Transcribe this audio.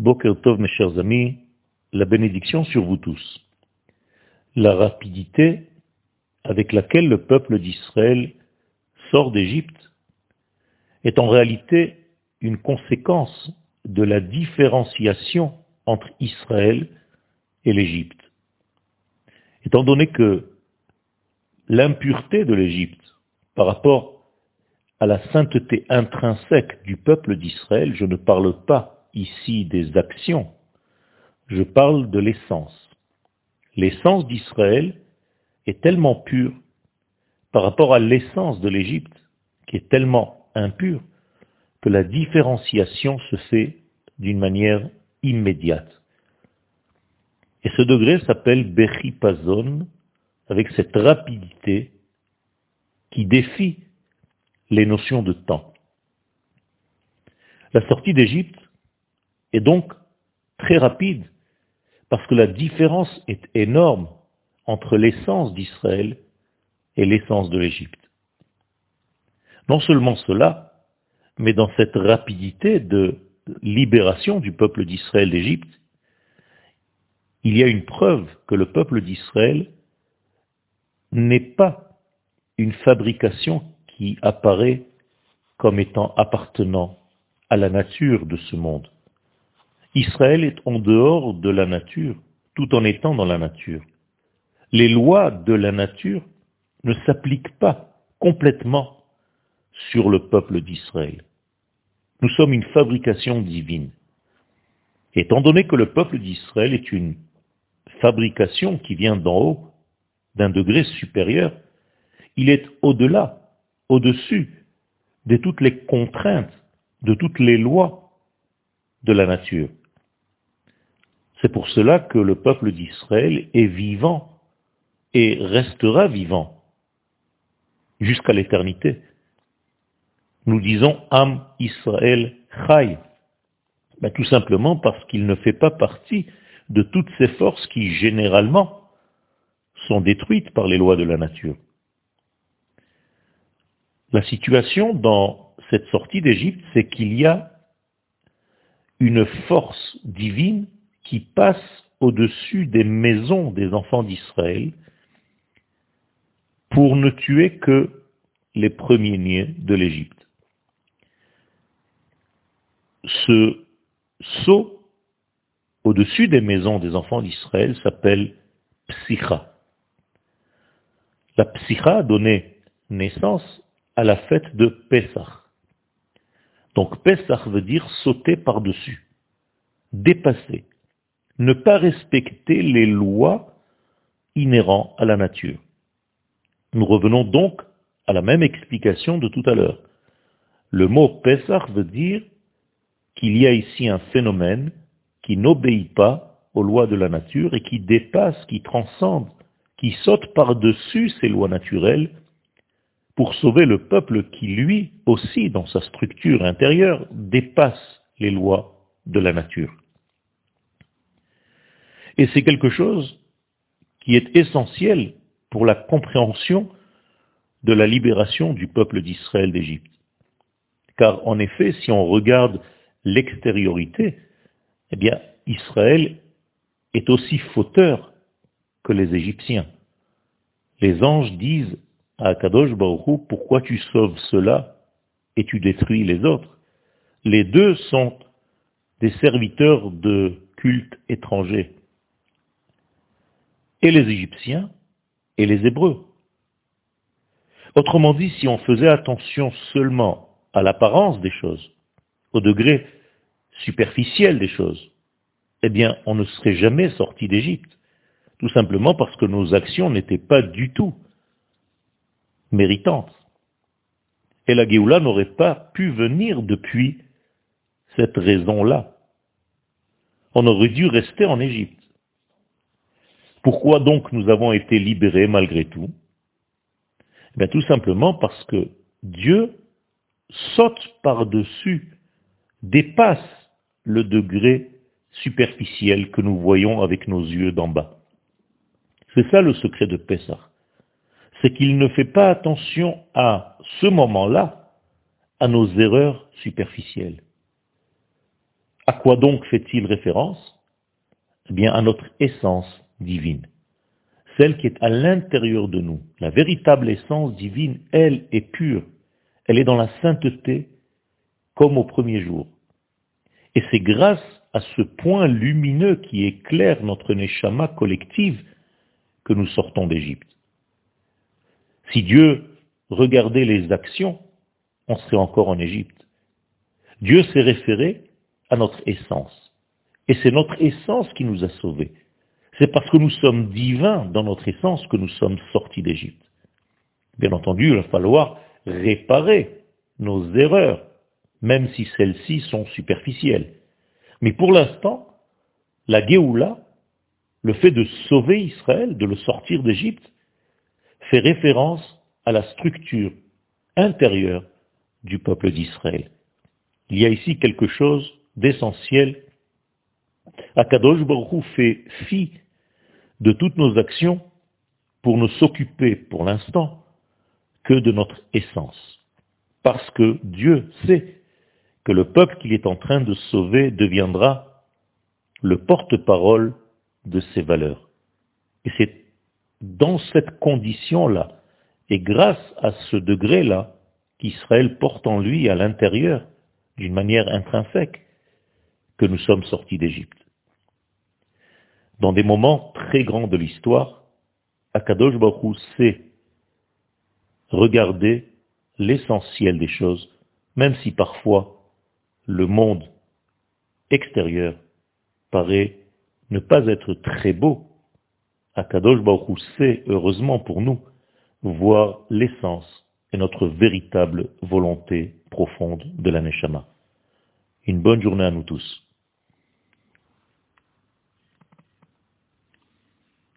Boker Tov, mes chers amis, la bénédiction sur vous tous. La rapidité avec laquelle le peuple d'Israël sort d'Égypte est en réalité une conséquence de la différenciation entre Israël et l'Égypte. Étant donné que l'impureté de l'Égypte par rapport à la sainteté intrinsèque du peuple d'Israël, je ne parle pas ici des actions, je parle de l'essence. L'essence d'Israël est tellement pure par rapport à l'essence de l'Égypte, qui est tellement impure, que la différenciation se fait d'une manière immédiate. Et ce degré s'appelle Bechipazon, avec cette rapidité qui défie les notions de temps. La sortie d'Égypte est donc très rapide, parce que la différence est énorme entre l'essence d'Israël et l'essence de l'Égypte. Non seulement cela, mais dans cette rapidité de libération du peuple d'Israël d'Égypte, il y a une preuve que le peuple d'Israël n'est pas une fabrication qui apparaît comme étant appartenant à la nature de ce monde. Israël est en dehors de la nature, tout en étant dans la nature. Les lois de la nature ne s'appliquent pas complètement sur le peuple d'Israël. Nous sommes une fabrication divine. Étant donné que le peuple d'Israël est une fabrication qui vient d'en haut, d'un degré supérieur, il est au-delà, au-dessus de toutes les contraintes, de toutes les lois de la nature. C'est pour cela que le peuple d'Israël est vivant et restera vivant jusqu'à l'éternité. Nous disons Am Israël Chai. Ben, tout simplement parce qu'il ne fait pas partie de toutes ces forces qui, généralement, sont détruites par les lois de la nature. La situation dans cette sortie d'Égypte, c'est qu'il y a une force divine qui passe au-dessus des maisons des enfants d'Israël pour ne tuer que les premiers-nés de l'Égypte. Ce saut au-dessus des maisons des enfants d'Israël s'appelle Psycha. La Psycha donné naissance à la fête de Pessah. Donc Pessah veut dire sauter par-dessus, dépasser, ne pas respecter les lois inhérentes à la nature. Nous revenons donc à la même explication de tout à l'heure. Le mot Pessah veut dire qu'il y a ici un phénomène qui n'obéit pas aux lois de la nature et qui dépasse, qui transcende, qui saute par-dessus ces lois naturelles pour sauver le peuple qui, lui aussi, dans sa structure intérieure, dépasse les lois de la nature. Et c'est quelque chose qui est essentiel pour la compréhension de la libération du peuple d'Israël d'Égypte. Car en effet, si on regarde l'extériorité, eh bien, Israël est aussi fauteur que les Égyptiens. Les anges disent à Kadosh Baruch pourquoi tu sauves cela et tu détruis les autres? Les deux sont des serviteurs de culte étrangers. Et les Égyptiens et les Hébreux. Autrement dit, si on faisait attention seulement à l'apparence des choses, au degré superficielle des choses, eh bien, on ne serait jamais sorti d'Égypte. Tout simplement parce que nos actions n'étaient pas du tout méritantes. Et la Géoula n'aurait pas pu venir depuis cette raison-là. On aurait dû rester en Égypte. Pourquoi donc nous avons été libérés malgré tout? Eh Tout simplement parce que Dieu saute par-dessus, dépasse le degré superficiel que nous voyons avec nos yeux d'en bas. C'est ça le secret de Pessah. C'est qu'il ne fait pas attention à ce moment-là à nos erreurs superficielles, À quoi donc fait-il référence? Eh bien, à notre essence divine. Celle qui est à l'intérieur de nous. La véritable essence divine, elle, est pure. Elle est dans la sainteté comme au premier jour. Et c'est grâce à ce point lumineux qui éclaire notre neshama collective que nous sortons d'Égypte. Si Dieu regardait les actions, on serait encore en Égypte. Dieu s'est référé à notre essence. Et c'est notre essence qui nous a sauvés. C'est parce que nous sommes divins dans notre essence que nous sommes sortis d'Égypte. Bien entendu, il va falloir réparer nos erreurs, même si celles-ci sont superficielles. Mais pour l'instant, la Géoula, le fait de sauver Israël, de le sortir d'Égypte, fait référence à la structure intérieure du peuple d'Israël. Il y a ici quelque chose d'essentiel. Akadosh Baruch fait fi de toutes nos actions pour ne s'occuper pour l'instant que de notre essence. Parce que Dieu sait que le peuple qu'il est en train de sauver deviendra le porte-parole de ses valeurs. Et c'est dans cette condition-là, et grâce à ce degré-là, qu'Israël porte en lui à l'intérieur, d'une manière intrinsèque, que nous sommes sortis d'Égypte. Dans des moments très grands de l'histoire, Akadosh Baruch sait regarder l'essentiel des choses, même si parfois le monde extérieur paraît ne pas être très beau. Akadosh Baruch sait, heureusement pour nous, voir l'essence et notre véritable volonté profonde de la Neshama. Une bonne journée à nous tous.